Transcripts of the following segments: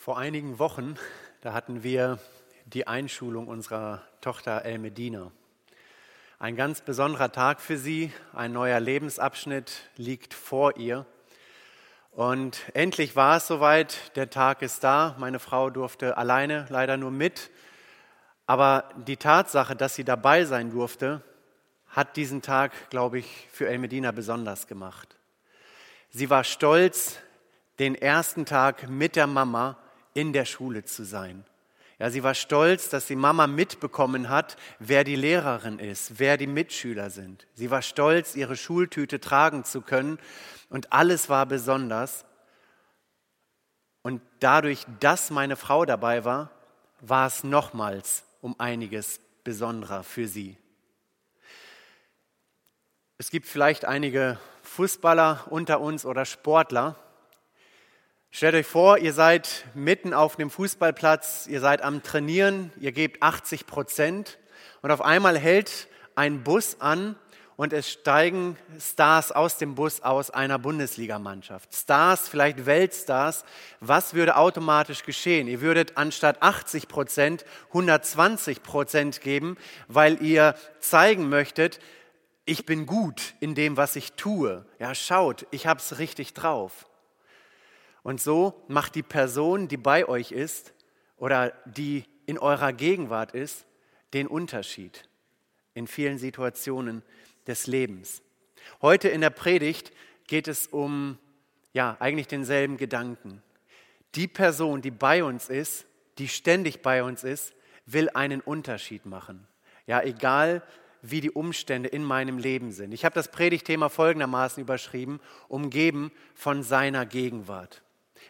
Vor einigen Wochen, da hatten wir die Einschulung unserer Tochter Elmedina. Ein ganz besonderer Tag für sie, ein neuer Lebensabschnitt liegt vor ihr. Und endlich war es soweit, der Tag ist da. Meine Frau durfte alleine leider nur mit. Aber die Tatsache, dass sie dabei sein durfte, hat diesen Tag, glaube ich, für Elmedina besonders gemacht. Sie war stolz, den ersten Tag mit der Mama in der Schule zu sein. Ja, sie war stolz, dass die Mama mitbekommen hat, wer die Lehrerin ist, wer die Mitschüler sind. Sie war stolz, ihre Schultüte tragen zu können und alles war besonders. Und dadurch, dass meine Frau dabei war, war es nochmals um einiges besonderer für sie. Es gibt vielleicht einige Fußballer unter uns oder Sportler, Stellt euch vor, ihr seid mitten auf dem Fußballplatz, ihr seid am Trainieren, ihr gebt 80 Prozent und auf einmal hält ein Bus an und es steigen Stars aus dem Bus aus einer Bundesligamannschaft. Stars, vielleicht Weltstars. Was würde automatisch geschehen? Ihr würdet anstatt 80 Prozent 120 Prozent geben, weil ihr zeigen möchtet, ich bin gut in dem, was ich tue. Ja, schaut, ich hab's richtig drauf. Und so macht die Person, die bei euch ist oder die in eurer Gegenwart ist, den Unterschied in vielen Situationen des Lebens. Heute in der Predigt geht es um ja, eigentlich denselben Gedanken. Die Person, die bei uns ist, die ständig bei uns ist, will einen Unterschied machen. Ja, egal wie die Umstände in meinem Leben sind. Ich habe das Predigtthema folgendermaßen überschrieben, umgeben von seiner Gegenwart.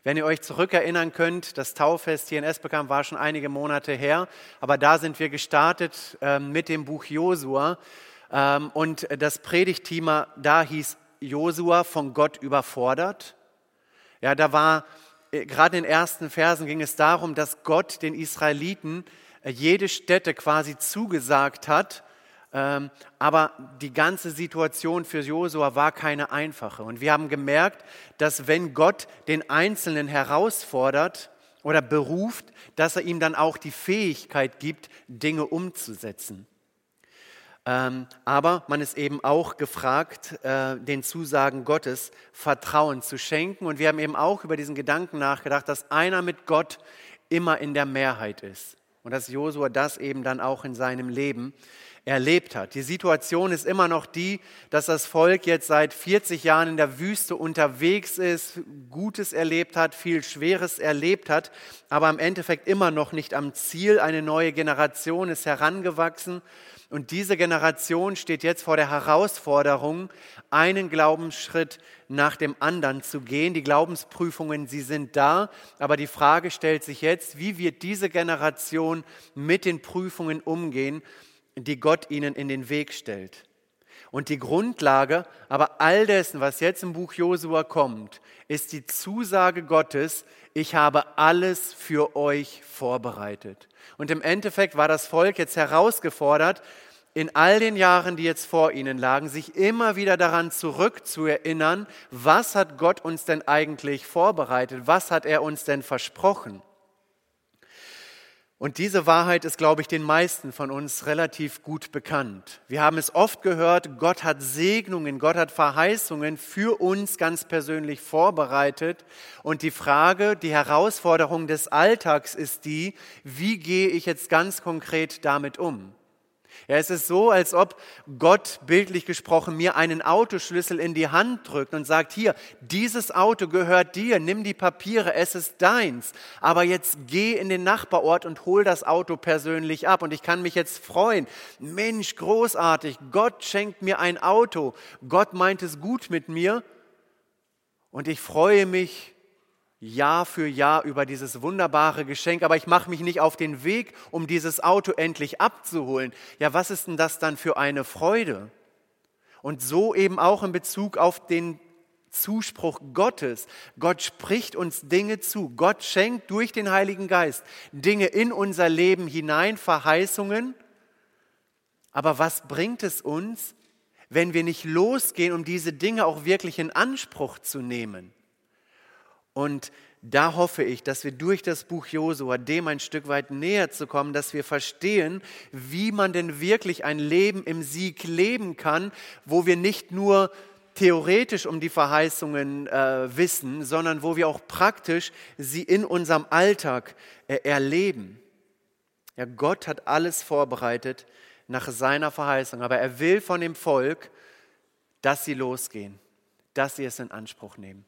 Wenn ihr euch zurückerinnern könnt, das Taufest hier in Esbekamp war schon einige Monate her, aber da sind wir gestartet äh, mit dem Buch Josua ähm, und das Predigtthema da hieß Josua von Gott überfordert. Ja, da war äh, gerade in den ersten Versen ging es darum, dass Gott den Israeliten äh, jede Stätte quasi zugesagt hat ähm, aber die ganze Situation für Josua war keine einfache. Und wir haben gemerkt, dass wenn Gott den Einzelnen herausfordert oder beruft, dass er ihm dann auch die Fähigkeit gibt, Dinge umzusetzen. Ähm, aber man ist eben auch gefragt, äh, den Zusagen Gottes Vertrauen zu schenken. Und wir haben eben auch über diesen Gedanken nachgedacht, dass einer mit Gott immer in der Mehrheit ist. Und dass Josua das eben dann auch in seinem Leben erlebt hat. Die Situation ist immer noch die, dass das Volk jetzt seit 40 Jahren in der Wüste unterwegs ist, Gutes erlebt hat, viel Schweres erlebt hat, aber im Endeffekt immer noch nicht am Ziel. Eine neue Generation ist herangewachsen und diese Generation steht jetzt vor der Herausforderung, einen Glaubensschritt nach dem anderen zu gehen. Die Glaubensprüfungen, sie sind da, aber die Frage stellt sich jetzt, wie wird diese Generation mit den Prüfungen umgehen? Die Gott ihnen in den Weg stellt. Und die Grundlage aber all dessen, was jetzt im Buch Josua kommt, ist die Zusage Gottes, ich habe alles für euch vorbereitet. Und im Endeffekt war das Volk jetzt herausgefordert, in all den Jahren, die jetzt vor ihnen lagen, sich immer wieder daran zurückzuerinnern, was hat Gott uns denn eigentlich vorbereitet, was hat er uns denn versprochen. Und diese Wahrheit ist, glaube ich, den meisten von uns relativ gut bekannt. Wir haben es oft gehört, Gott hat Segnungen, Gott hat Verheißungen für uns ganz persönlich vorbereitet. Und die Frage, die Herausforderung des Alltags ist die, wie gehe ich jetzt ganz konkret damit um? Ja, es ist so, als ob Gott bildlich gesprochen mir einen Autoschlüssel in die Hand drückt und sagt, hier, dieses Auto gehört dir, nimm die Papiere, es ist deins. Aber jetzt geh in den Nachbarort und hol das Auto persönlich ab. Und ich kann mich jetzt freuen. Mensch, großartig, Gott schenkt mir ein Auto. Gott meint es gut mit mir. Und ich freue mich Jahr für Jahr über dieses wunderbare Geschenk, aber ich mache mich nicht auf den Weg, um dieses Auto endlich abzuholen. Ja, was ist denn das dann für eine Freude? Und so eben auch in Bezug auf den Zuspruch Gottes. Gott spricht uns Dinge zu. Gott schenkt durch den Heiligen Geist Dinge in unser Leben hinein, Verheißungen. Aber was bringt es uns, wenn wir nicht losgehen, um diese Dinge auch wirklich in Anspruch zu nehmen? Und da hoffe ich, dass wir durch das Buch Josua dem ein Stück weit näher zu kommen, dass wir verstehen, wie man denn wirklich ein Leben im Sieg leben kann, wo wir nicht nur theoretisch um die Verheißungen äh, wissen, sondern wo wir auch praktisch sie in unserem Alltag äh, erleben. Ja, Gott hat alles vorbereitet nach seiner Verheißung, aber er will von dem Volk, dass sie losgehen, dass sie es in Anspruch nehmen.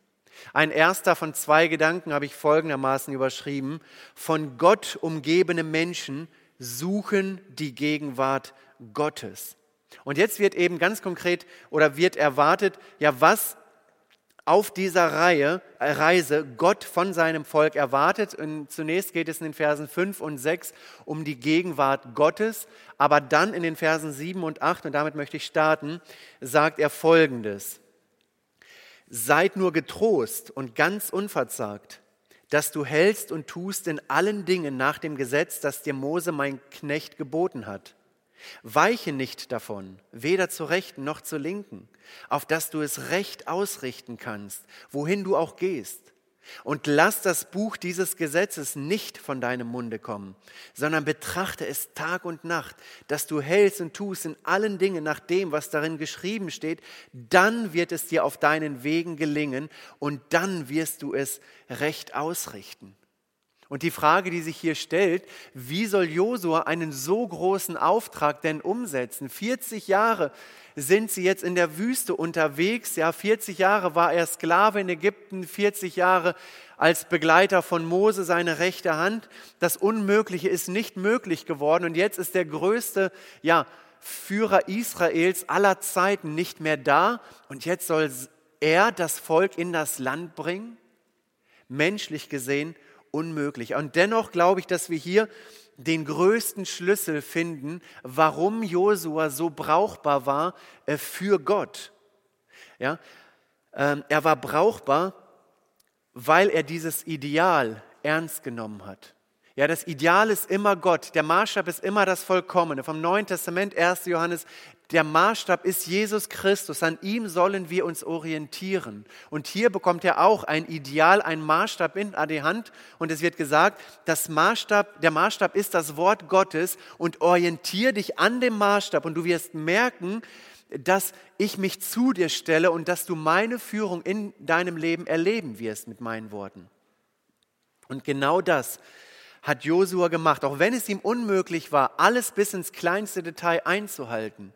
Ein erster von zwei Gedanken habe ich folgendermaßen überschrieben. Von Gott umgebene Menschen suchen die Gegenwart Gottes. Und jetzt wird eben ganz konkret oder wird erwartet, ja, was auf dieser Reihe, äh, Reise Gott von seinem Volk erwartet. Und zunächst geht es in den Versen 5 und 6 um die Gegenwart Gottes, aber dann in den Versen 7 und 8, und damit möchte ich starten, sagt er Folgendes. Seid nur getrost und ganz unverzagt, dass du hältst und tust in allen Dingen nach dem Gesetz, das dir Mose, mein Knecht, geboten hat. Weiche nicht davon, weder zur rechten noch zur linken, auf dass du es recht ausrichten kannst, wohin du auch gehst. Und lass das Buch dieses Gesetzes nicht von deinem Munde kommen, sondern betrachte es Tag und Nacht, dass du hältst und tust in allen Dingen nach dem, was darin geschrieben steht, dann wird es dir auf deinen Wegen gelingen und dann wirst du es recht ausrichten. Und die Frage, die sich hier stellt, wie soll Josua einen so großen Auftrag denn umsetzen? 40 Jahre sind sie jetzt in der Wüste unterwegs. Ja, 40 Jahre war er Sklave in Ägypten, 40 Jahre als Begleiter von Mose seine rechte Hand. Das Unmögliche ist nicht möglich geworden und jetzt ist der größte, ja, Führer Israels aller Zeiten nicht mehr da und jetzt soll er das Volk in das Land bringen? Menschlich gesehen unmöglich. Und dennoch glaube ich, dass wir hier den größten Schlüssel finden, warum Josua so brauchbar war äh, für Gott. Ja, ähm, er war brauchbar, weil er dieses Ideal ernst genommen hat. Ja, das Ideal ist immer Gott. Der Maßstab ist immer das Vollkommene. Vom Neuen Testament, 1. Johannes, der Maßstab ist Jesus Christus. An ihm sollen wir uns orientieren. Und hier bekommt er auch ein Ideal, ein Maßstab in die Hand. Und es wird gesagt, das Maßstab, der Maßstab ist das Wort Gottes und orientiere dich an dem Maßstab. Und du wirst merken, dass ich mich zu dir stelle und dass du meine Führung in deinem Leben erleben wirst mit meinen Worten. Und genau das hat Josua gemacht, auch wenn es ihm unmöglich war, alles bis ins kleinste Detail einzuhalten,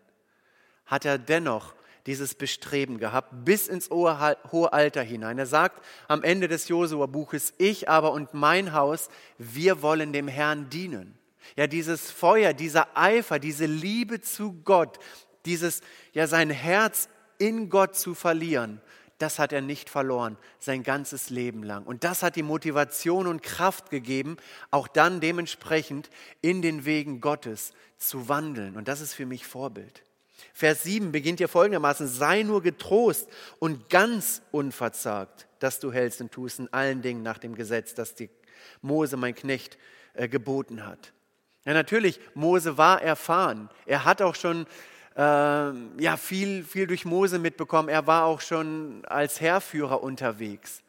hat er dennoch dieses Bestreben gehabt, bis ins hohe Alter hinein. Er sagt am Ende des Josua-Buches, ich aber und mein Haus, wir wollen dem Herrn dienen. Ja, dieses Feuer, dieser Eifer, diese Liebe zu Gott, dieses, ja, sein Herz in Gott zu verlieren, das hat er nicht verloren, sein ganzes Leben lang. Und das hat die Motivation und Kraft gegeben, auch dann dementsprechend in den Wegen Gottes zu wandeln. Und das ist für mich Vorbild. Vers 7 beginnt hier folgendermaßen, sei nur getrost und ganz unverzagt, dass du hältst und tust in allen Dingen nach dem Gesetz, das die Mose, mein Knecht, äh, geboten hat. Ja, natürlich, Mose war erfahren. Er hat auch schon äh, ja, viel, viel durch Mose mitbekommen. Er war auch schon als Heerführer unterwegs.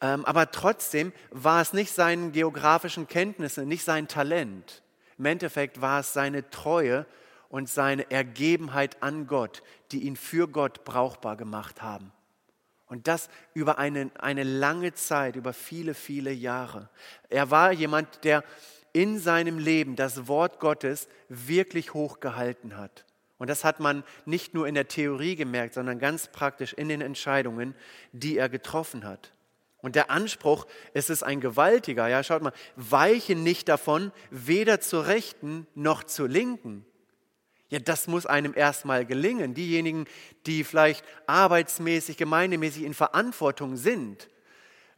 Ähm, aber trotzdem war es nicht seine geografischen Kenntnisse, nicht sein Talent. Im Endeffekt war es seine Treue und seine Ergebenheit an Gott, die ihn für Gott brauchbar gemacht haben. Und das über eine, eine lange Zeit, über viele, viele Jahre. Er war jemand, der in seinem Leben das Wort Gottes wirklich hochgehalten hat. Und das hat man nicht nur in der Theorie gemerkt, sondern ganz praktisch in den Entscheidungen, die er getroffen hat. Und der Anspruch, es ist ein gewaltiger, ja, schaut mal, weiche nicht davon, weder zur Rechten noch zur Linken. Ja, das muss einem erstmal gelingen. Diejenigen, die vielleicht arbeitsmäßig, gemeindemäßig in Verantwortung sind,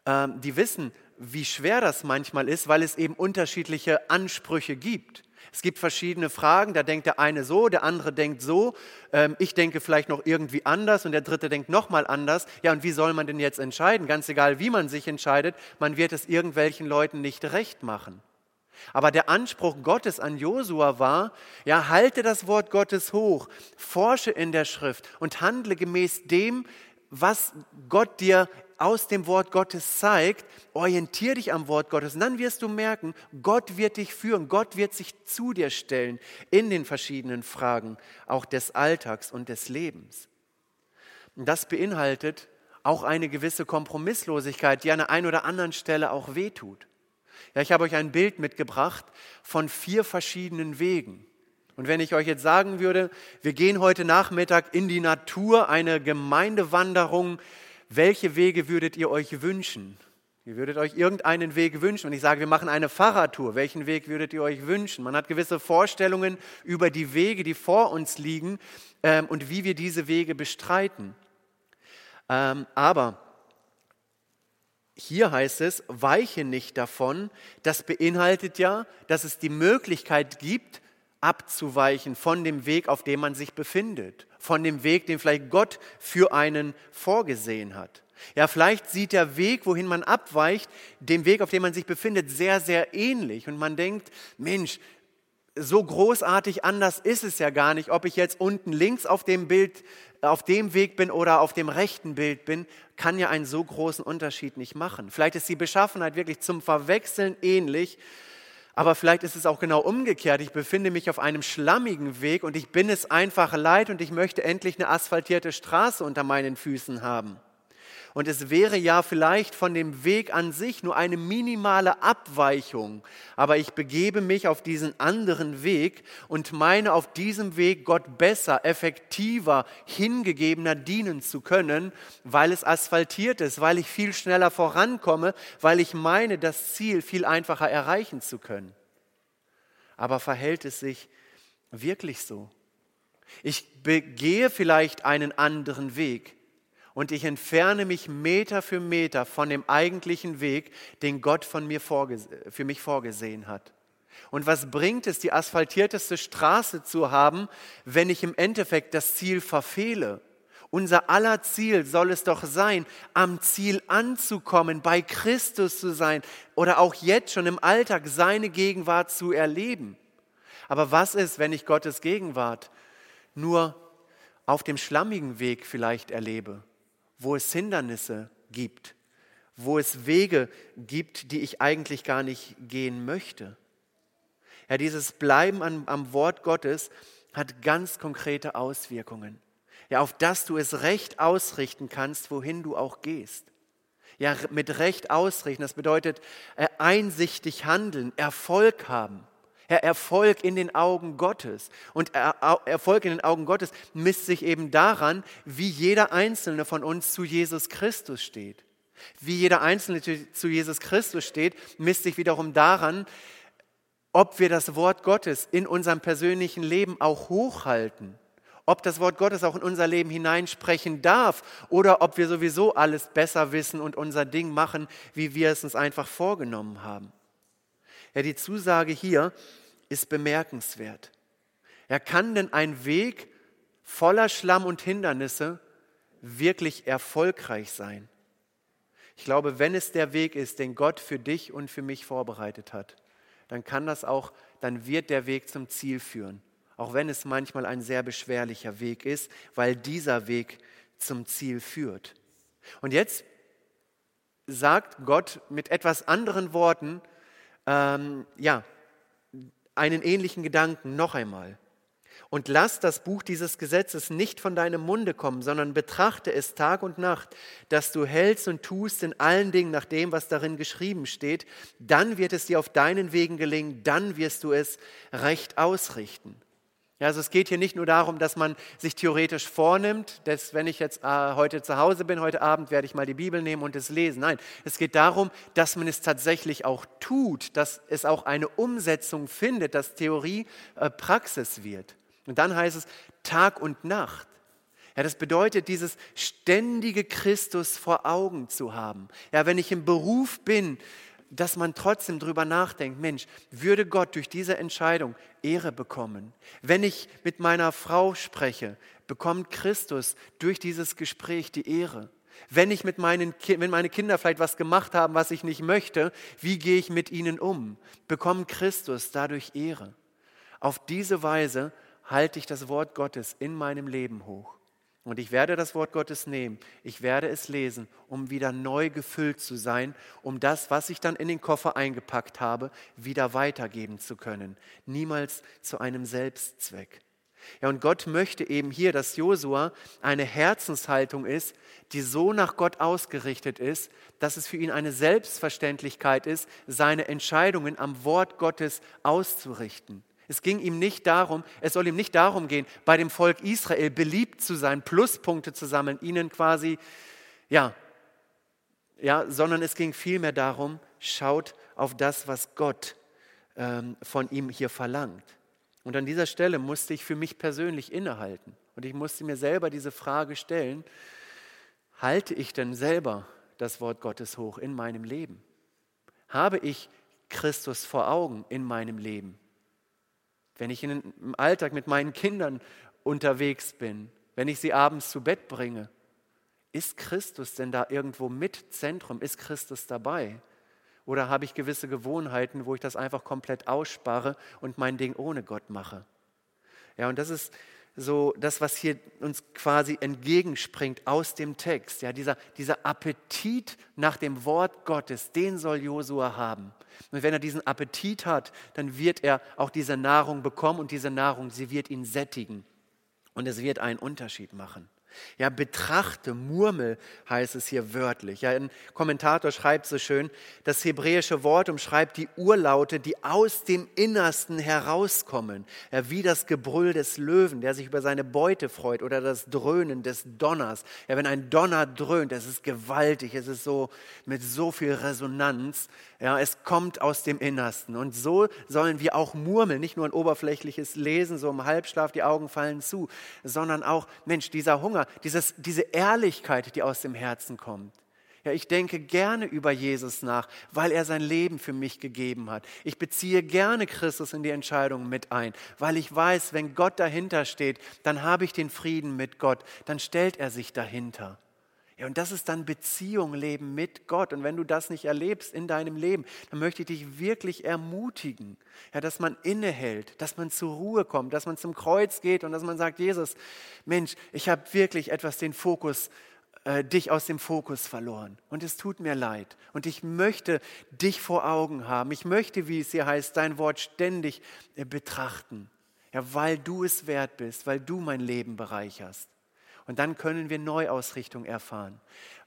ähm, die wissen, wie schwer das manchmal ist, weil es eben unterschiedliche Ansprüche gibt. Es gibt verschiedene Fragen, da denkt der eine so, der andere denkt so, ähm, ich denke vielleicht noch irgendwie anders und der dritte denkt nochmal anders. Ja, und wie soll man denn jetzt entscheiden? Ganz egal, wie man sich entscheidet, man wird es irgendwelchen Leuten nicht recht machen. Aber der Anspruch Gottes an Josua war, ja, halte das Wort Gottes hoch, forsche in der Schrift und handle gemäß dem, was Gott dir aus dem Wort Gottes zeigt, orientier dich am Wort Gottes und dann wirst du merken, Gott wird dich führen, Gott wird sich zu dir stellen in den verschiedenen Fragen, auch des Alltags und des Lebens. Und das beinhaltet auch eine gewisse Kompromisslosigkeit, die an der einen oder anderen Stelle auch wehtut. Ja, ich habe euch ein Bild mitgebracht von vier verschiedenen Wegen. Und wenn ich euch jetzt sagen würde, wir gehen heute Nachmittag in die Natur, eine Gemeindewanderung, welche Wege würdet ihr euch wünschen? Ihr würdet euch irgendeinen Weg wünschen. Und ich sage, wir machen eine Fahrradtour. Welchen Weg würdet ihr euch wünschen? Man hat gewisse Vorstellungen über die Wege, die vor uns liegen ähm, und wie wir diese Wege bestreiten. Ähm, aber hier heißt es, weiche nicht davon. Das beinhaltet ja, dass es die Möglichkeit gibt, abzuweichen von dem Weg, auf dem man sich befindet, von dem Weg, den vielleicht Gott für einen vorgesehen hat. Ja, vielleicht sieht der Weg, wohin man abweicht, dem Weg, auf dem man sich befindet, sehr, sehr ähnlich. Und man denkt, Mensch, so großartig anders ist es ja gar nicht, ob ich jetzt unten links auf dem Bild, auf dem Weg bin oder auf dem rechten Bild bin, kann ja einen so großen Unterschied nicht machen. Vielleicht ist die Beschaffenheit wirklich zum Verwechseln ähnlich, aber vielleicht ist es auch genau umgekehrt. Ich befinde mich auf einem schlammigen Weg und ich bin es einfach leid und ich möchte endlich eine asphaltierte Straße unter meinen Füßen haben. Und es wäre ja vielleicht von dem Weg an sich nur eine minimale Abweichung. Aber ich begebe mich auf diesen anderen Weg und meine auf diesem Weg Gott besser, effektiver, hingegebener dienen zu können, weil es asphaltiert ist, weil ich viel schneller vorankomme, weil ich meine, das Ziel viel einfacher erreichen zu können. Aber verhält es sich wirklich so? Ich begehe vielleicht einen anderen Weg, und ich entferne mich Meter für Meter von dem eigentlichen Weg, den Gott von mir für mich vorgesehen hat. Und was bringt es, die asphaltierteste Straße zu haben, wenn ich im Endeffekt das Ziel verfehle? Unser aller Ziel soll es doch sein, am Ziel anzukommen, bei Christus zu sein oder auch jetzt schon im Alltag seine Gegenwart zu erleben. Aber was ist, wenn ich Gottes Gegenwart nur auf dem schlammigen Weg vielleicht erlebe? Wo es Hindernisse gibt, wo es Wege gibt, die ich eigentlich gar nicht gehen möchte. Ja, dieses Bleiben am, am Wort Gottes hat ganz konkrete Auswirkungen. Ja, auf das du es recht ausrichten kannst, wohin du auch gehst. Ja, mit Recht ausrichten, das bedeutet äh, einsichtig handeln, Erfolg haben. Herr, Erfolg in den Augen Gottes. Und Erfolg in den Augen Gottes misst sich eben daran, wie jeder Einzelne von uns zu Jesus Christus steht. Wie jeder Einzelne zu Jesus Christus steht, misst sich wiederum daran, ob wir das Wort Gottes in unserem persönlichen Leben auch hochhalten, ob das Wort Gottes auch in unser Leben hineinsprechen darf oder ob wir sowieso alles besser wissen und unser Ding machen, wie wir es uns einfach vorgenommen haben. Ja, die Zusage hier ist bemerkenswert. Er kann denn ein Weg voller Schlamm und Hindernisse wirklich erfolgreich sein? Ich glaube, wenn es der Weg ist, den Gott für dich und für mich vorbereitet hat, dann kann das auch, dann wird der Weg zum Ziel führen. Auch wenn es manchmal ein sehr beschwerlicher Weg ist, weil dieser Weg zum Ziel führt. Und jetzt sagt Gott mit etwas anderen Worten, ähm, ja, einen ähnlichen Gedanken noch einmal. Und lass das Buch dieses Gesetzes nicht von deinem Munde kommen, sondern betrachte es Tag und Nacht, dass du hältst und tust in allen Dingen nach dem, was darin geschrieben steht. Dann wird es dir auf deinen Wegen gelingen, dann wirst du es recht ausrichten. Ja, also es geht hier nicht nur darum, dass man sich theoretisch vornimmt, dass wenn ich jetzt äh, heute zu Hause bin, heute Abend werde ich mal die Bibel nehmen und es lesen. Nein, es geht darum, dass man es tatsächlich auch tut, dass es auch eine Umsetzung findet, dass Theorie äh, Praxis wird. Und dann heißt es Tag und Nacht. Ja, das bedeutet, dieses ständige Christus vor Augen zu haben. Ja, wenn ich im Beruf bin, dass man trotzdem drüber nachdenkt, Mensch, würde Gott durch diese Entscheidung Ehre bekommen? Wenn ich mit meiner Frau spreche, bekommt Christus durch dieses Gespräch die Ehre? Wenn ich mit meinen, wenn meine Kinder vielleicht was gemacht haben, was ich nicht möchte, wie gehe ich mit ihnen um? Bekommt Christus dadurch Ehre? Auf diese Weise halte ich das Wort Gottes in meinem Leben hoch. Und ich werde das Wort Gottes nehmen, ich werde es lesen, um wieder neu gefüllt zu sein, um das, was ich dann in den Koffer eingepackt habe, wieder weitergeben zu können. Niemals zu einem Selbstzweck. Ja, und Gott möchte eben hier, dass Josua eine Herzenshaltung ist, die so nach Gott ausgerichtet ist, dass es für ihn eine Selbstverständlichkeit ist, seine Entscheidungen am Wort Gottes auszurichten. Es ging ihm nicht darum, es soll ihm nicht darum gehen, bei dem Volk Israel beliebt zu sein, Pluspunkte zu sammeln, ihnen quasi, ja, ja, sondern es ging vielmehr darum, schaut auf das, was Gott ähm, von ihm hier verlangt. Und an dieser Stelle musste ich für mich persönlich innehalten. Und ich musste mir selber diese Frage stellen, halte ich denn selber das Wort Gottes hoch in meinem Leben? Habe ich Christus vor Augen in meinem Leben? Wenn ich im Alltag mit meinen Kindern unterwegs bin, wenn ich sie abends zu Bett bringe, ist Christus denn da irgendwo mit Zentrum? Ist Christus dabei? Oder habe ich gewisse Gewohnheiten, wo ich das einfach komplett ausspare und mein Ding ohne Gott mache? Ja, und das ist so das, was hier uns quasi entgegenspringt aus dem Text. Ja, dieser, dieser Appetit nach dem Wort Gottes, den soll Josua haben. Und wenn er diesen Appetit hat, dann wird er auch diese Nahrung bekommen und diese Nahrung, sie wird ihn sättigen. Und es wird einen Unterschied machen. Ja, betrachte, murmel heißt es hier wörtlich. Ja, ein Kommentator schreibt so schön, das hebräische Wort umschreibt die Urlaute, die aus dem Innersten herauskommen. Ja, wie das Gebrüll des Löwen, der sich über seine Beute freut oder das Dröhnen des Donners. Ja, wenn ein Donner dröhnt, es ist gewaltig, es ist so mit so viel Resonanz. Ja, es kommt aus dem Innersten. Und so sollen wir auch murmeln, nicht nur ein oberflächliches Lesen, so im Halbschlaf, die Augen fallen zu, sondern auch, Mensch, dieser Hunger, dieses, diese Ehrlichkeit, die aus dem Herzen kommt. Ja, ich denke gerne über Jesus nach, weil er sein Leben für mich gegeben hat. Ich beziehe gerne Christus in die Entscheidung mit ein, weil ich weiß, wenn Gott dahinter steht, dann habe ich den Frieden mit Gott, dann stellt er sich dahinter. Ja, und das ist dann Beziehung, Leben mit Gott. Und wenn du das nicht erlebst in deinem Leben, dann möchte ich dich wirklich ermutigen, ja, dass man innehält, dass man zur Ruhe kommt, dass man zum Kreuz geht und dass man sagt, Jesus, Mensch, ich habe wirklich etwas den Fokus, äh, dich aus dem Fokus verloren. Und es tut mir leid. Und ich möchte dich vor Augen haben. Ich möchte, wie es hier heißt, dein Wort ständig äh, betrachten. Ja, weil du es wert bist, weil du mein Leben bereicherst. Und dann können wir Neuausrichtung erfahren,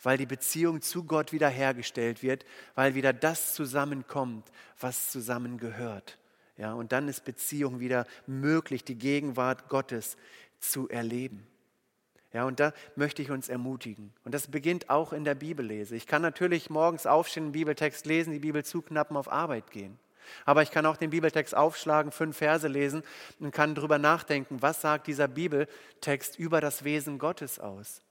weil die Beziehung zu Gott wiederhergestellt wird, weil wieder das zusammenkommt, was zusammengehört. Ja, und dann ist Beziehung wieder möglich, die Gegenwart Gottes zu erleben. Ja, und da möchte ich uns ermutigen. Und das beginnt auch in der Bibellese. Ich kann natürlich morgens aufstehen, einen Bibeltext lesen, die Bibel zuknappen, auf Arbeit gehen. Aber ich kann auch den Bibeltext aufschlagen, fünf Verse lesen und kann darüber nachdenken, was sagt dieser Bibeltext über das Wesen Gottes aus?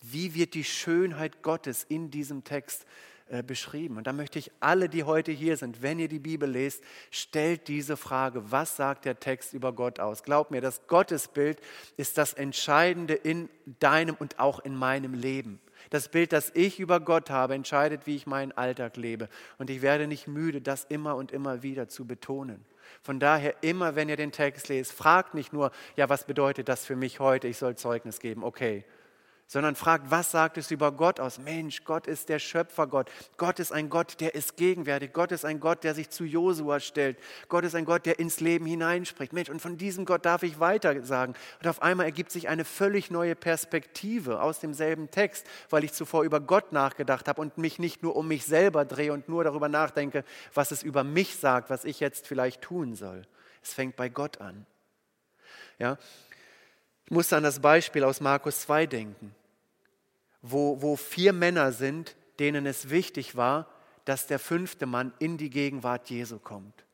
Wie wird die Schönheit Gottes in diesem Text äh, beschrieben? Und da möchte ich alle, die heute hier sind, wenn ihr die Bibel lest, stellt diese Frage, was sagt der Text über Gott aus? Glaub mir, das Gottesbild ist das Entscheidende in deinem und auch in meinem Leben. Das Bild, das ich über Gott habe, entscheidet, wie ich meinen Alltag lebe. Und ich werde nicht müde, das immer und immer wieder zu betonen. Von daher immer, wenn ihr den Text lest, fragt nicht nur, ja, was bedeutet das für mich heute? Ich soll Zeugnis geben. Okay, sondern fragt, was sagt es über Gott aus? Mensch, Gott ist der Schöpfergott. Gott ist ein Gott, der ist gegenwärtig. Gott ist ein Gott, der sich zu Josua stellt. Gott ist ein Gott, der ins Leben hineinspricht. Mensch, und von diesem Gott darf ich weiter sagen. Und auf einmal ergibt sich eine völlig neue Perspektive aus demselben Text, weil ich zuvor über Gott nachgedacht habe und mich nicht nur um mich selber drehe und nur darüber nachdenke, was es über mich sagt, was ich jetzt vielleicht tun soll. Es fängt bei Gott an. Ja, ich musste an das Beispiel aus Markus 2 denken, wo, wo vier Männer sind, denen es wichtig war, dass der fünfte Mann in die Gegenwart Jesu kommt.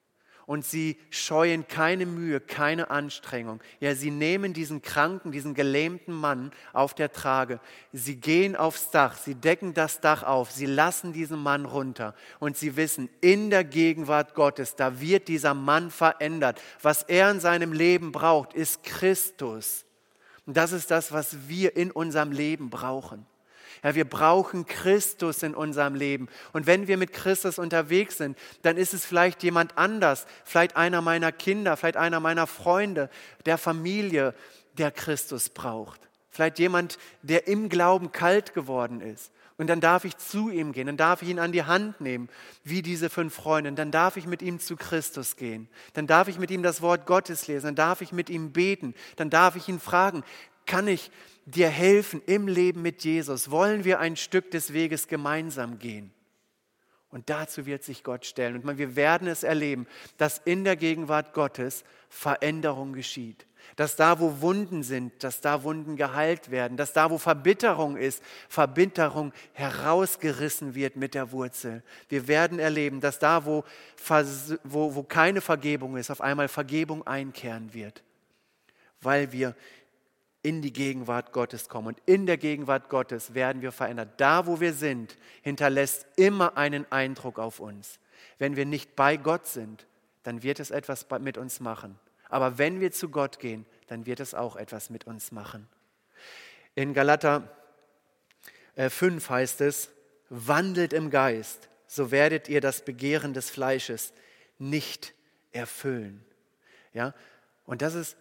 Und sie scheuen keine Mühe, keine Anstrengung. Ja, sie nehmen diesen kranken, diesen gelähmten Mann auf der Trage. Sie gehen aufs Dach, sie decken das Dach auf, sie lassen diesen Mann runter. Und sie wissen, in der Gegenwart Gottes, da wird dieser Mann verändert. Was er in seinem Leben braucht, ist Christus. Und das ist das, was wir in unserem Leben brauchen. Ja, wir brauchen Christus in unserem Leben. Und wenn wir mit Christus unterwegs sind, dann ist es vielleicht jemand anders, vielleicht einer meiner Kinder, vielleicht einer meiner Freunde, der Familie, der Christus braucht. Vielleicht jemand, der im Glauben kalt geworden ist. Und dann darf ich zu ihm gehen, dann darf ich ihn an die Hand nehmen, wie diese fünf Freunde. Dann darf ich mit ihm zu Christus gehen. Dann darf ich mit ihm das Wort Gottes lesen. Dann darf ich mit ihm beten. Dann darf ich ihn fragen, kann ich dir helfen im Leben mit Jesus? Wollen wir ein Stück des Weges gemeinsam gehen? Und dazu wird sich Gott stellen. Und wir werden es erleben, dass in der Gegenwart Gottes Veränderung geschieht. Dass da, wo Wunden sind, dass da Wunden geheilt werden. Dass da, wo Verbitterung ist, Verbitterung herausgerissen wird mit der Wurzel. Wir werden erleben, dass da, wo, wo, wo keine Vergebung ist, auf einmal Vergebung einkehren wird. Weil wir in die Gegenwart Gottes kommen. Und in der Gegenwart Gottes werden wir verändert. Da, wo wir sind, hinterlässt immer einen Eindruck auf uns. Wenn wir nicht bei Gott sind, dann wird es etwas mit uns machen. Aber wenn wir zu Gott gehen, dann wird es auch etwas mit uns machen. In Galater 5 äh, heißt es, wandelt im Geist, so werdet ihr das Begehren des Fleisches nicht erfüllen. Ja? Und das ist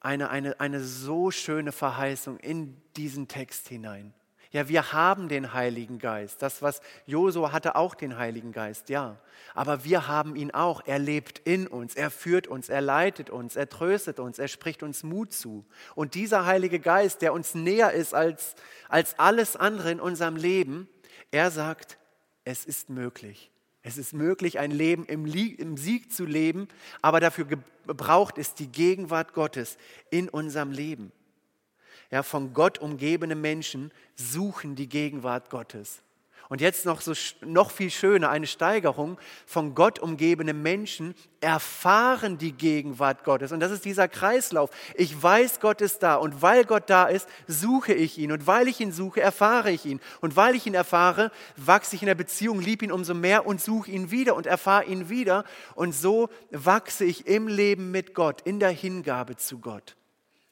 eine, eine, eine so schöne Verheißung in diesen Text hinein. Ja, wir haben den Heiligen Geist. Das, was Josua hatte, auch den Heiligen Geist, ja. Aber wir haben ihn auch. Er lebt in uns, er führt uns, er leitet uns, er tröstet uns, er spricht uns Mut zu. Und dieser Heilige Geist, der uns näher ist als, als alles andere in unserem Leben, er sagt, es ist möglich. Es ist möglich, ein Leben im Sieg zu leben, aber dafür braucht es die Gegenwart Gottes in unserem Leben. Ja, von Gott umgebene Menschen suchen die Gegenwart Gottes. Und jetzt noch, so, noch viel schöner, eine Steigerung. Von Gott umgebene Menschen erfahren die Gegenwart Gottes. Und das ist dieser Kreislauf. Ich weiß, Gott ist da. Und weil Gott da ist, suche ich ihn. Und weil ich ihn suche, erfahre ich ihn. Und weil ich ihn erfahre, wachse ich in der Beziehung, liebe ihn umso mehr und suche ihn wieder und erfahre ihn wieder. Und so wachse ich im Leben mit Gott, in der Hingabe zu Gott.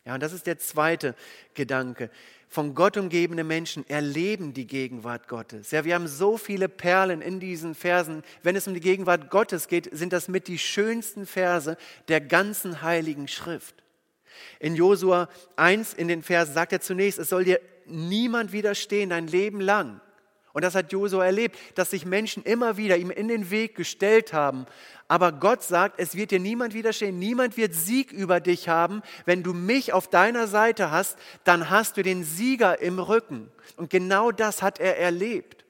Ja, und das ist der zweite Gedanke von Gott umgebene Menschen erleben die Gegenwart Gottes. Ja, wir haben so viele Perlen in diesen Versen. Wenn es um die Gegenwart Gottes geht, sind das mit die schönsten Verse der ganzen heiligen Schrift. In Josua 1 in den Versen sagt er zunächst, es soll dir niemand widerstehen dein Leben lang. Und das hat Josua erlebt, dass sich Menschen immer wieder ihm in den Weg gestellt haben. Aber Gott sagt, es wird dir niemand widerstehen, niemand wird Sieg über dich haben. Wenn du mich auf deiner Seite hast, dann hast du den Sieger im Rücken. Und genau das hat er erlebt.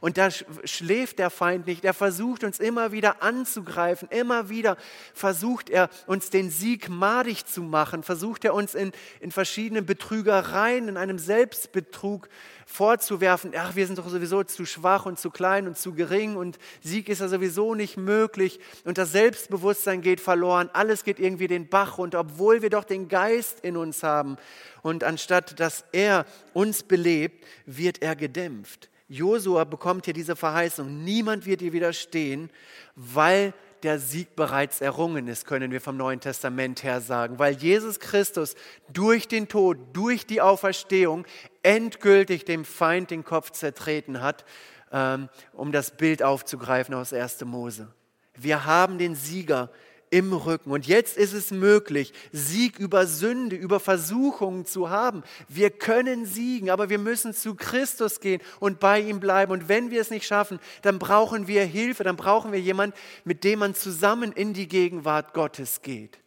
Und da schläft der Feind nicht. Er versucht uns immer wieder anzugreifen. Immer wieder versucht er uns den Sieg madig zu machen. Versucht er uns in, in verschiedenen Betrügereien, in einem Selbstbetrug vorzuwerfen. Ach, wir sind doch sowieso zu schwach und zu klein und zu gering und Sieg ist ja sowieso nicht möglich. Und das Selbstbewusstsein geht verloren. Alles geht irgendwie den Bach runter, obwohl wir doch den Geist in uns haben. Und anstatt dass er uns belebt, wird er gedämpft. Josua bekommt hier diese Verheißung, niemand wird ihr widerstehen, weil der Sieg bereits errungen ist, können wir vom Neuen Testament her sagen, weil Jesus Christus durch den Tod, durch die Auferstehung endgültig dem Feind den Kopf zertreten hat, ähm, um das Bild aufzugreifen aus 1. Mose. Wir haben den Sieger im Rücken. Und jetzt ist es möglich, Sieg über Sünde, über Versuchungen zu haben. Wir können siegen, aber wir müssen zu Christus gehen und bei ihm bleiben. Und wenn wir es nicht schaffen, dann brauchen wir Hilfe, dann brauchen wir jemanden, mit dem man zusammen in die Gegenwart Gottes geht.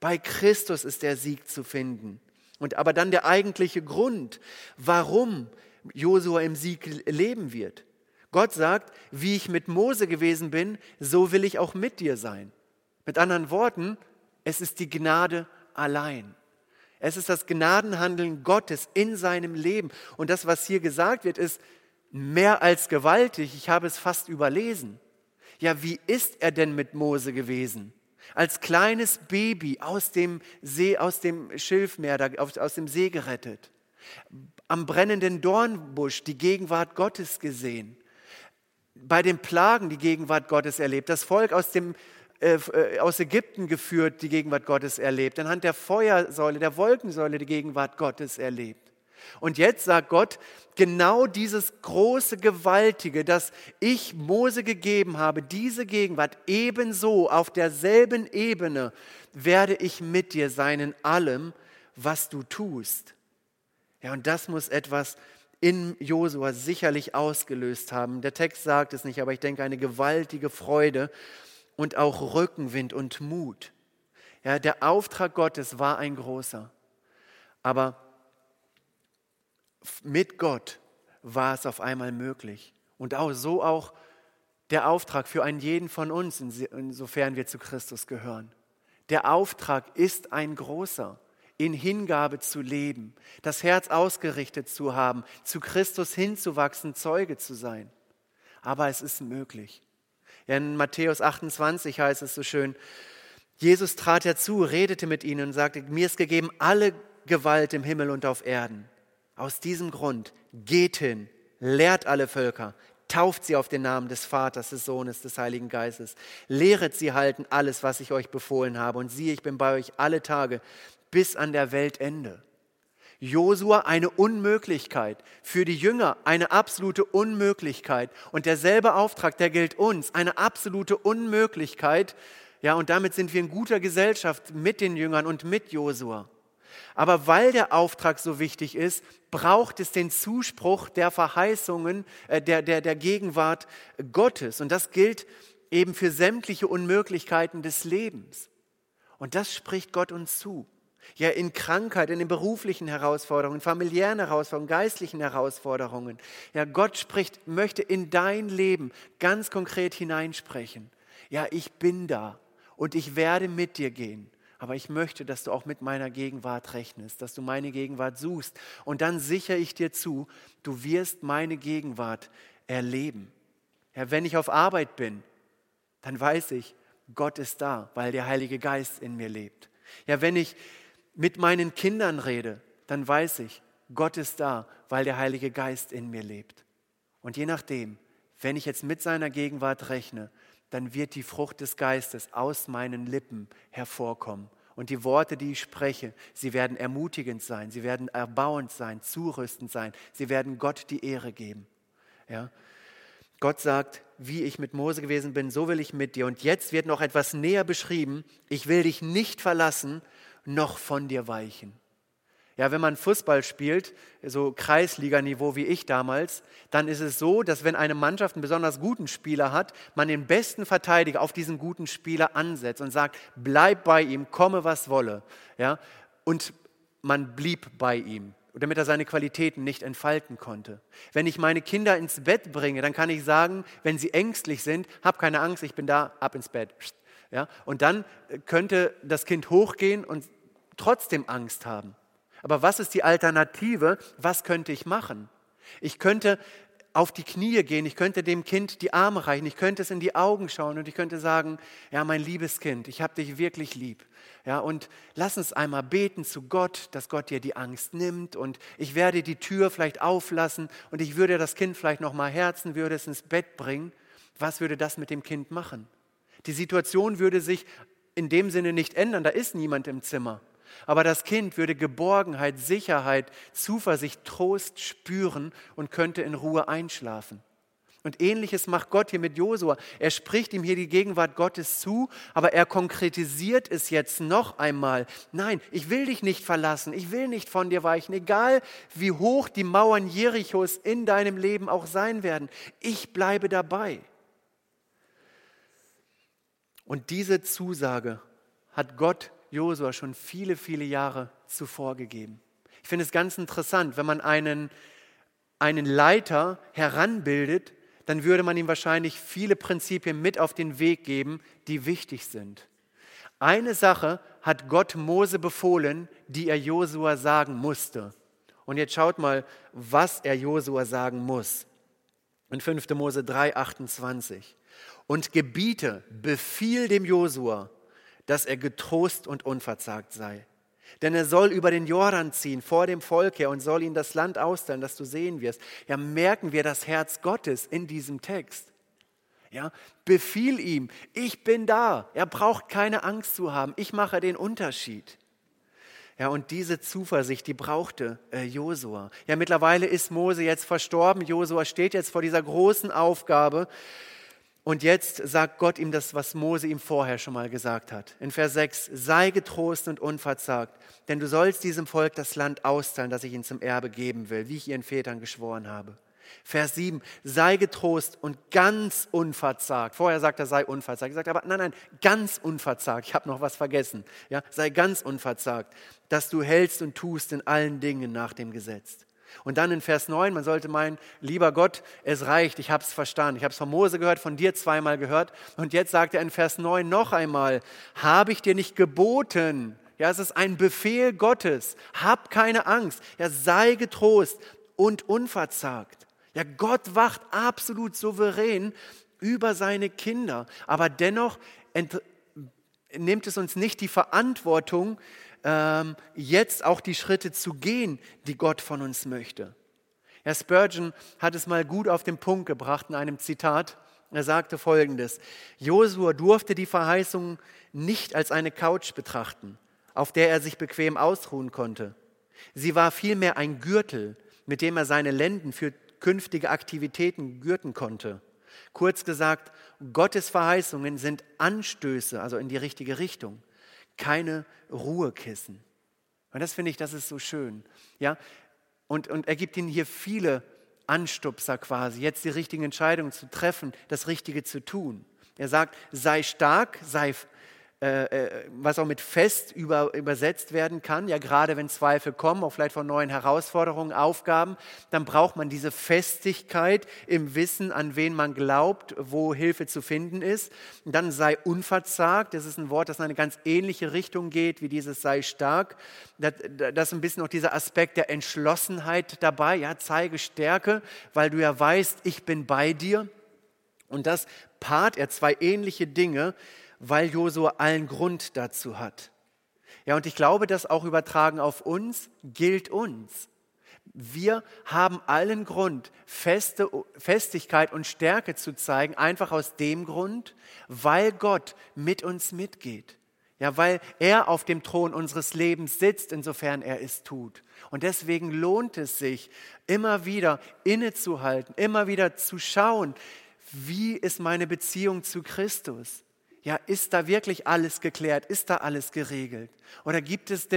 Bei Christus ist der Sieg zu finden. Und aber dann der eigentliche Grund, warum Josua im Sieg leben wird. Gott sagt, wie ich mit Mose gewesen bin, so will ich auch mit dir sein. Mit anderen Worten, es ist die Gnade allein. Es ist das Gnadenhandeln Gottes in seinem Leben. Und das, was hier gesagt wird, ist mehr als gewaltig. Ich habe es fast überlesen. Ja, wie ist er denn mit Mose gewesen? Als kleines Baby aus dem See, aus dem Schilfmeer, aus dem See gerettet. Am brennenden Dornbusch die Gegenwart Gottes gesehen. Bei den Plagen die Gegenwart Gottes erlebt. Das Volk aus dem aus Ägypten geführt, die Gegenwart Gottes erlebt. Anhand der Feuersäule, der Wolkensäule die Gegenwart Gottes erlebt. Und jetzt sagt Gott, genau dieses große, gewaltige, das ich Mose gegeben habe, diese Gegenwart ebenso auf derselben Ebene werde ich mit dir sein in allem, was du tust. Ja, und das muss etwas in Josua sicherlich ausgelöst haben. Der Text sagt es nicht, aber ich denke eine gewaltige Freude und auch Rückenwind und Mut. Ja, der Auftrag Gottes war ein großer, aber mit Gott war es auf einmal möglich. Und auch so auch der Auftrag für einen jeden von uns, insofern wir zu Christus gehören. Der Auftrag ist ein großer in Hingabe zu leben, das Herz ausgerichtet zu haben, zu Christus hinzuwachsen, Zeuge zu sein. Aber es ist möglich. In Matthäus 28 heißt es so schön, Jesus trat herzu, redete mit ihnen und sagte, mir ist gegeben alle Gewalt im Himmel und auf Erden. Aus diesem Grund geht hin, lehrt alle Völker, tauft sie auf den Namen des Vaters, des Sohnes, des Heiligen Geistes, lehret sie halten alles, was ich euch befohlen habe. Und siehe, ich bin bei euch alle Tage bis an der Weltende. Josua eine Unmöglichkeit, für die Jünger eine absolute Unmöglichkeit. Und derselbe Auftrag, der gilt uns, eine absolute Unmöglichkeit. Ja, und damit sind wir in guter Gesellschaft mit den Jüngern und mit Josua. Aber weil der Auftrag so wichtig ist, braucht es den Zuspruch der Verheißungen, äh, der, der, der Gegenwart Gottes. Und das gilt eben für sämtliche Unmöglichkeiten des Lebens. Und das spricht Gott uns zu. Ja, in Krankheit, in den beruflichen Herausforderungen, familiären Herausforderungen, geistlichen Herausforderungen. Ja, Gott spricht, möchte in dein Leben ganz konkret hineinsprechen. Ja, ich bin da und ich werde mit dir gehen. Aber ich möchte, dass du auch mit meiner Gegenwart rechnest, dass du meine Gegenwart suchst. Und dann sichere ich dir zu, du wirst meine Gegenwart erleben. Ja, wenn ich auf Arbeit bin, dann weiß ich, Gott ist da, weil der Heilige Geist in mir lebt. Ja, wenn ich mit meinen Kindern rede, dann weiß ich, Gott ist da, weil der Heilige Geist in mir lebt. Und je nachdem, wenn ich jetzt mit seiner Gegenwart rechne, dann wird die Frucht des Geistes aus meinen Lippen hervorkommen. Und die Worte, die ich spreche, sie werden ermutigend sein, sie werden erbauend sein, zurüstend sein, sie werden Gott die Ehre geben. Ja? Gott sagt, wie ich mit Mose gewesen bin, so will ich mit dir. Und jetzt wird noch etwas näher beschrieben. Ich will dich nicht verlassen, noch von dir weichen. Ja, wenn man Fußball spielt, so Kreisliganiveau wie ich damals, dann ist es so, dass wenn eine Mannschaft einen besonders guten Spieler hat, man den besten Verteidiger auf diesen guten Spieler ansetzt und sagt, bleib bei ihm, komme was wolle. Ja, und man blieb bei ihm, damit er seine Qualitäten nicht entfalten konnte. Wenn ich meine Kinder ins Bett bringe, dann kann ich sagen, wenn sie ängstlich sind, hab keine Angst, ich bin da, ab ins Bett. Ja? Und dann könnte das Kind hochgehen und trotzdem Angst haben. Aber was ist die Alternative? Was könnte ich machen? Ich könnte auf die Knie gehen, ich könnte dem Kind die Arme reichen, ich könnte es in die Augen schauen und ich könnte sagen, ja, mein liebes Kind, ich habe dich wirklich lieb. Ja, und lass uns einmal beten zu Gott, dass Gott dir die Angst nimmt und ich werde die Tür vielleicht auflassen und ich würde das Kind vielleicht noch mal herzen, würde es ins Bett bringen. Was würde das mit dem Kind machen? Die Situation würde sich in dem Sinne nicht ändern, da ist niemand im Zimmer. Aber das Kind würde Geborgenheit, Sicherheit, Zuversicht, Trost spüren und könnte in Ruhe einschlafen. Und ähnliches macht Gott hier mit Josua. Er spricht ihm hier die Gegenwart Gottes zu, aber er konkretisiert es jetzt noch einmal. Nein, ich will dich nicht verlassen, ich will nicht von dir weichen, egal wie hoch die Mauern Jerichos in deinem Leben auch sein werden. Ich bleibe dabei. Und diese Zusage hat Gott Josua schon viele, viele Jahre zuvor gegeben. Ich finde es ganz interessant, wenn man einen, einen Leiter heranbildet, dann würde man ihm wahrscheinlich viele Prinzipien mit auf den Weg geben, die wichtig sind. Eine Sache hat Gott Mose befohlen, die er Josua sagen musste. Und jetzt schaut mal, was er Josua sagen muss. In 5. Mose 3, 28 und gebiete, befiehl dem Josua, dass er getrost und unverzagt sei. Denn er soll über den Jordan ziehen vor dem Volk her und soll ihnen das Land austeilen, das du sehen wirst. Ja, merken wir das Herz Gottes in diesem Text. Ja, befiehl ihm, ich bin da. Er braucht keine Angst zu haben. Ich mache den Unterschied. Ja, und diese Zuversicht, die brauchte äh, Josua. Ja, mittlerweile ist Mose jetzt verstorben. Josua steht jetzt vor dieser großen Aufgabe Und jetzt sagt Gott ihm das, was Mose ihm vorher schon mal gesagt hat. In Vers 6, sei getrost und unverzagt, denn du sollst diesem Volk das Land austeilen, das ich ihnen zum Erbe geben will, wie ich ihren Vätern geschworen habe. Vers 7, sei getrost und ganz unverzagt. Vorher sagt er, sei unverzagt. Ich sage aber, nein, nein, ganz unverzagt. Ich habe noch was vergessen. Ja, sei ganz unverzagt, dass du hältst und tust in allen Dingen nach dem Gesetz. Und dann in Vers 9, man sollte meinen, lieber Gott, es reicht, ich habe es verstanden. Ich habe es von Mose gehört, von dir zweimal gehört. Und jetzt sagt er in Vers 9 noch einmal, habe ich dir nicht geboten? Ja, es ist ein Befehl Gottes. Hab keine Angst. Ja, sei getrost und unverzagt. Ja, Gott wacht absolut souverän über seine Kinder. Aber dennoch nimmt es uns nicht die Verantwortung, ähm, jetzt auch die Schritte zu gehen, die Gott von uns möchte. Herr Spurgeon hat es mal gut auf den Punkt gebracht in einem Zitat. Er sagte folgendes: Josua durfte die Verheißung nicht als eine Couch betrachten, auf der er sich bequem ausruhen konnte. Sie war vielmehr ein Gürtel, mit dem er seine Lenden für künftige Aktivitäten gürten konnte. Kurz gesagt, Gottes Verheißungen sind Anstöße, also in die richtige Richtung keine Ruhekissen. Und das finde ich, das ist so schön. Ja? Und, und er gibt ihnen hier viele Anstupser quasi, jetzt die richtigen Entscheidungen zu treffen, das Richtige zu tun. Er sagt, sei stark, sei äh, äh, was auch mit fest über, übersetzt werden kann. Ja, gerade wenn Zweifel kommen, auch vielleicht von neuen Herausforderungen, Aufgaben, dann braucht man diese Festigkeit im Wissen, an wen man glaubt, wo Hilfe zu finden ist. Und dann sei unverzagt. Das ist ein Wort, das in eine ganz ähnliche Richtung geht wie dieses sei stark. Das, ist ein bisschen auch dieser Aspekt der Entschlossenheit dabei. Ja, zeige Stärke, weil du ja weißt, ich bin bei dir. Und das paart er zwei ähnliche Dinge weil Josua allen Grund dazu hat. Ja, und ich glaube, das auch übertragen auf uns gilt uns. Wir haben allen Grund, Feste, Festigkeit und Stärke zu zeigen, einfach aus dem Grund, weil Gott mit uns mitgeht. Ja, weil er auf dem Thron unseres Lebens sitzt, insofern er es tut. Und deswegen lohnt es sich, immer wieder innezuhalten, immer wieder zu schauen, wie ist meine Beziehung zu Christus? Ja, ist da wirklich alles geklärt? Ist da alles geregelt? Oder gibt es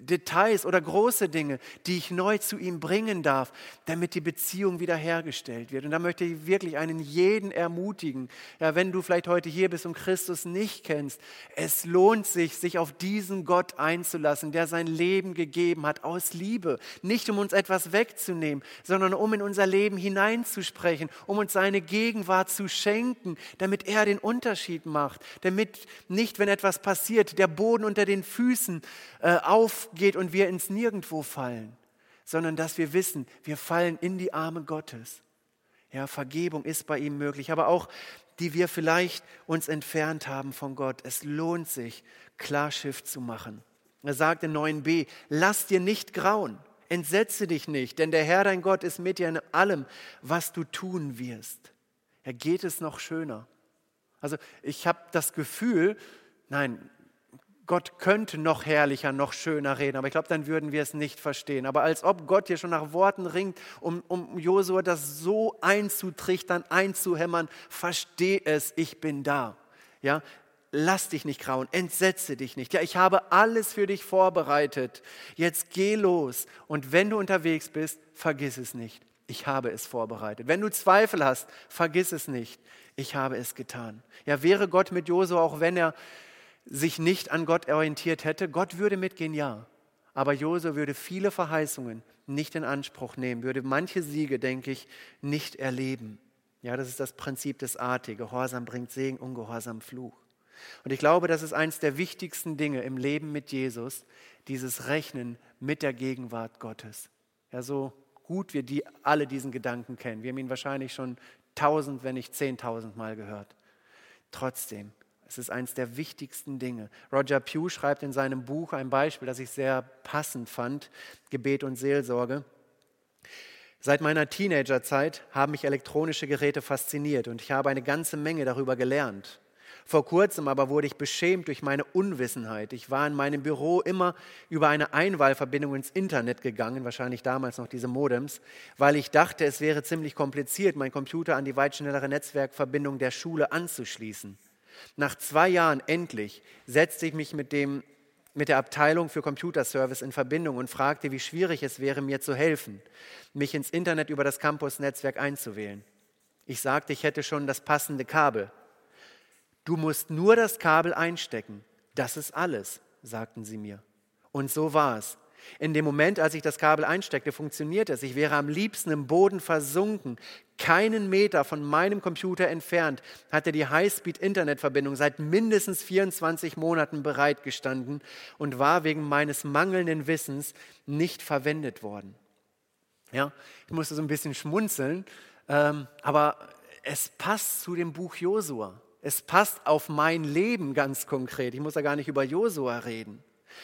Details oder große Dinge, die ich neu zu ihm bringen darf, damit die Beziehung wiederhergestellt wird. Und da möchte ich wirklich einen jeden ermutigen, ja, wenn du vielleicht heute hier bist und Christus nicht kennst, es lohnt sich, sich auf diesen Gott einzulassen, der sein Leben gegeben hat aus Liebe, nicht um uns etwas wegzunehmen, sondern um in unser Leben hineinzusprechen, um uns seine Gegenwart zu schenken, damit er den Unterschied macht, damit nicht, wenn etwas passiert, der Boden unter den Füßen äh, aufgeht, geht und wir ins Nirgendwo fallen, sondern dass wir wissen, wir fallen in die Arme Gottes. Ja, Vergebung ist bei ihm möglich, aber auch die wir vielleicht uns entfernt haben von Gott. Es lohnt sich, Klarschiff zu machen. Er sagt in 9b, lass dir nicht grauen, entsetze dich nicht, denn der Herr dein Gott ist mit dir in allem, was du tun wirst. Er geht es noch schöner. Also ich habe das Gefühl, nein, Gott könnte noch herrlicher, noch schöner reden, aber ich glaube, dann würden wir es nicht verstehen. Aber als ob Gott hier schon nach Worten ringt, um, um Josua das so einzutrichtern, einzuhämmern, versteh es, ich bin da. Ja, lass dich nicht grauen, entsetze dich nicht. Ja, ich habe alles für dich vorbereitet. Jetzt geh los. Und wenn du unterwegs bist, vergiss es nicht. Ich habe es vorbereitet. Wenn du Zweifel hast, vergiss es nicht. Ich habe es getan. Ja, wäre Gott mit Josua, auch wenn er sich nicht an Gott orientiert hätte, Gott würde mitgehen, ja. Aber Jose würde viele Verheißungen nicht in Anspruch nehmen, würde manche Siege, denke ich, nicht erleben. Ja, das ist das Prinzip des Arti. Gehorsam bringt Segen, Ungehorsam Fluch. Und ich glaube, das ist eines der wichtigsten Dinge im Leben mit Jesus, dieses Rechnen mit der Gegenwart Gottes. Ja, so gut wir die, alle diesen Gedanken kennen. Wir haben ihn wahrscheinlich schon tausend, wenn nicht zehntausend Mal gehört. Trotzdem, es ist eines der wichtigsten Dinge. Roger Pugh schreibt in seinem Buch ein Beispiel, das ich sehr passend fand, Gebet und Seelsorge. Seit meiner Teenagerzeit haben mich elektronische Geräte fasziniert und ich habe eine ganze Menge darüber gelernt. Vor kurzem aber wurde ich beschämt durch meine Unwissenheit. Ich war in meinem Büro immer über eine Einwahlverbindung ins Internet gegangen, wahrscheinlich damals noch diese Modems, weil ich dachte, es wäre ziemlich kompliziert, meinen Computer an die weit schnellere Netzwerkverbindung der Schule anzuschließen. Nach zwei Jahren endlich setzte ich mich mit, dem, mit der Abteilung für Computerservice in Verbindung und fragte, wie schwierig es wäre, mir zu helfen, mich ins Internet über das Campus-Netzwerk einzuwählen. Ich sagte, ich hätte schon das passende Kabel. Du musst nur das Kabel einstecken. Das ist alles, sagten sie mir. Und so war es. In dem Moment, als ich das Kabel einsteckte, funktionierte es. Ich wäre am liebsten im Boden versunken. Keinen Meter von meinem Computer entfernt hatte die Highspeed-Internetverbindung seit mindestens 24 Monaten bereitgestanden und war wegen meines mangelnden Wissens nicht verwendet worden. Ja, ich musste so ein bisschen schmunzeln, ähm, aber es passt zu dem Buch Josua. Es passt auf mein Leben ganz konkret. Ich muss ja gar nicht über Josua reden.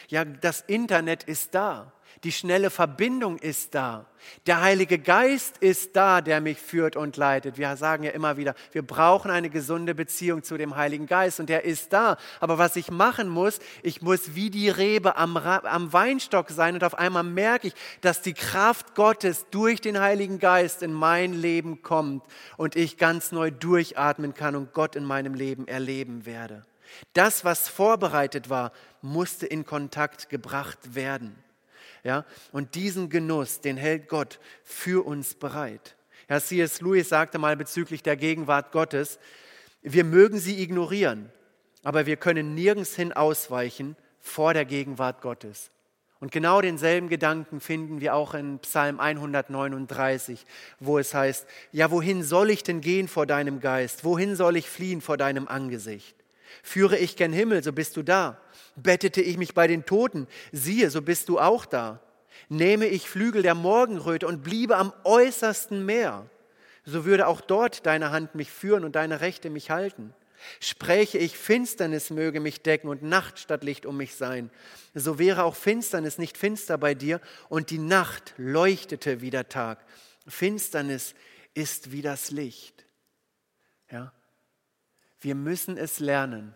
Ja, das Internet ist da. Die schnelle Verbindung ist da. Der Heilige Geist ist da, der mich führt und leitet. Wir sagen ja immer wieder, wir brauchen eine gesunde Beziehung zu dem Heiligen Geist und der ist da. Aber was ich machen muss, ich muss wie die Rebe am, am Weinstock sein und auf einmal merke ich, dass die Kraft Gottes durch den Heiligen Geist in mein Leben kommt und ich ganz neu durchatmen kann und Gott in meinem Leben erleben werde. Das, was vorbereitet war, musste in Kontakt gebracht werden. Ja? Und diesen Genuss, den hält Gott für uns bereit. Herr C.S. Lewis sagte mal bezüglich der Gegenwart Gottes, wir mögen sie ignorieren, aber wir können nirgends hin ausweichen vor der Gegenwart Gottes. Und genau denselben Gedanken finden wir auch in Psalm 139, wo es heißt, ja, wohin soll ich denn gehen vor deinem Geist? Wohin soll ich fliehen vor deinem Angesicht? Führe ich gen Himmel, so bist du da. Bettete ich mich bei den Toten, siehe, so bist du auch da. Nehme ich Flügel der Morgenröte und bliebe am äußersten Meer, so würde auch dort deine Hand mich führen und deine Rechte mich halten. Spräche ich, Finsternis möge mich decken und Nacht statt Licht um mich sein, so wäre auch Finsternis nicht finster bei dir und die Nacht leuchtete wie der Tag. Finsternis ist wie das Licht. Ja? Wir müssen es lernen.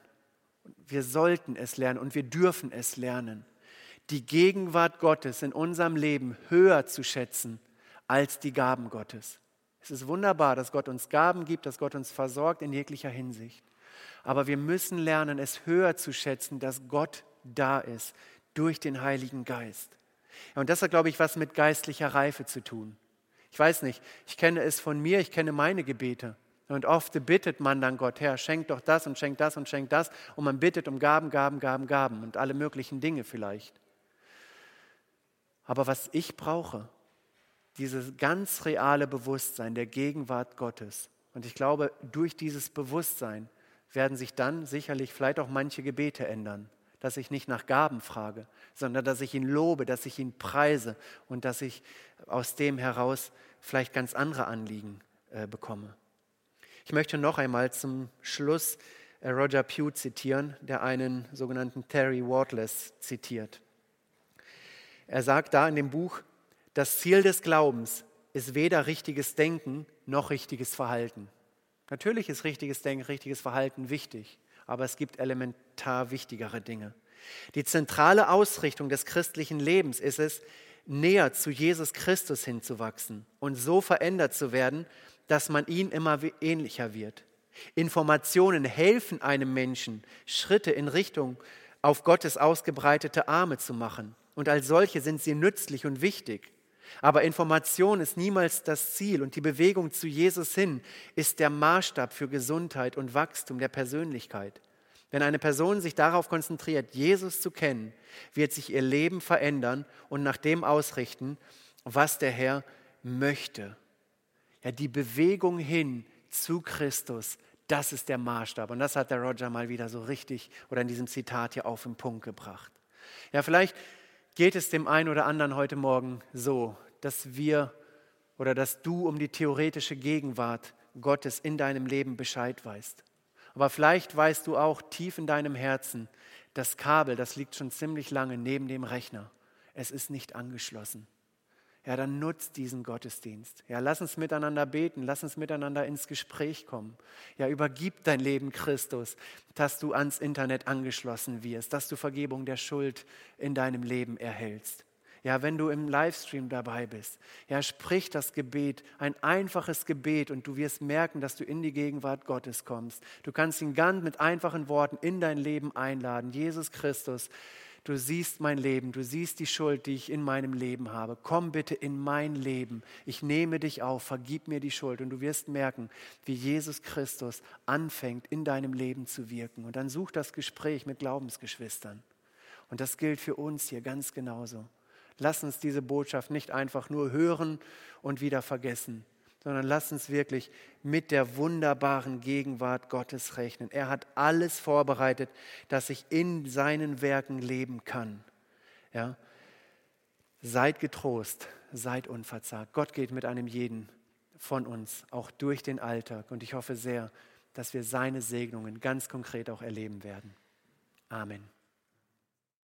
Wir sollten es lernen und wir dürfen es lernen, die Gegenwart Gottes in unserem Leben höher zu schätzen als die Gaben Gottes. Es ist wunderbar, dass Gott uns Gaben gibt, dass Gott uns versorgt in jeglicher Hinsicht. Aber wir müssen lernen, es höher zu schätzen, dass Gott da ist durch den Heiligen Geist. Und das hat, glaube ich, was mit geistlicher Reife zu tun. Ich weiß nicht, ich kenne es von mir, ich kenne meine Gebete. Und oft bittet man dann Gott, Herr, schenk doch das und schenk das und schenk das. Und man bittet um Gaben, Gaben, Gaben, Gaben und alle möglichen Dinge vielleicht. Aber was ich brauche, dieses ganz reale Bewusstsein der Gegenwart Gottes. Und ich glaube, durch dieses Bewusstsein werden sich dann sicherlich vielleicht auch manche Gebete ändern. Dass ich nicht nach Gaben frage, sondern dass ich ihn lobe, dass ich ihn preise und dass ich aus dem heraus vielleicht ganz andere Anliegen äh, bekomme. Ich möchte noch einmal zum Schluss äh, Roger Pugh zitieren, der einen sogenannten Terry Wardless zitiert. Er sagt da in dem Buch, das Ziel des Glaubens ist weder richtiges Denken noch richtiges Verhalten. Natürlich ist richtiges Denken, richtiges Verhalten wichtig, aber es gibt elementar wichtigere Dinge. Die zentrale Ausrichtung des christlichen Lebens ist es, näher zu Jesus Christus hinzuwachsen und so verändert zu werden, dass man ihm immer ähnlicher wird. Informationen helfen einem Menschen, Schritte in Richtung auf Gottes ausgebreitete Arme zu machen. Und als solche sind sie nützlich und wichtig. Aber Information ist niemals das Ziel und die Bewegung zu Jesus hin ist der Maßstab für Gesundheit und Wachstum der Persönlichkeit. Wenn eine Person sich darauf konzentriert, Jesus zu kennen, wird sich ihr Leben verändern und nach dem ausrichten, was der Herr möchte. Ja, die Bewegung hin zu Christus, das ist der Maßstab. Und das hat der Roger mal wieder so richtig oder in diesem Zitat hier auf den Punkt gebracht. Ja, vielleicht geht es dem einen oder anderen heute Morgen so, dass wir oder dass du um die theoretische Gegenwart Gottes in deinem Leben Bescheid weißt. Aber vielleicht weißt du auch tief in deinem Herzen, das Kabel, das liegt schon ziemlich lange neben dem Rechner. Es ist nicht angeschlossen. Ja, dann nutzt diesen Gottesdienst. Ja, lass uns miteinander beten, lass uns miteinander ins Gespräch kommen. Ja, übergib dein Leben Christus, dass du ans Internet angeschlossen wirst, dass du Vergebung der Schuld in deinem Leben erhältst. Ja, wenn du im Livestream dabei bist, ja, sprich das Gebet, ein einfaches Gebet und du wirst merken, dass du in die Gegenwart Gottes kommst. Du kannst ihn ganz mit einfachen Worten in dein Leben einladen. Jesus Christus, du siehst mein Leben, du siehst die Schuld, die ich in meinem Leben habe. Komm bitte in mein Leben. Ich nehme dich auf, vergib mir die Schuld. Und du wirst merken, wie Jesus Christus anfängt, in deinem Leben zu wirken. Und dann such das Gespräch mit Glaubensgeschwistern. Und das gilt für uns hier ganz genauso. Lass uns diese Botschaft nicht einfach nur hören und wieder vergessen, sondern lass uns wirklich mit der wunderbaren Gegenwart Gottes rechnen. Er hat alles vorbereitet, dass ich in seinen Werken leben kann. Ja? Seid getrost, seid unverzagt. Gott geht mit einem jeden von uns, auch durch den Alltag. Und ich hoffe sehr, dass wir seine Segnungen ganz konkret auch erleben werden. Amen.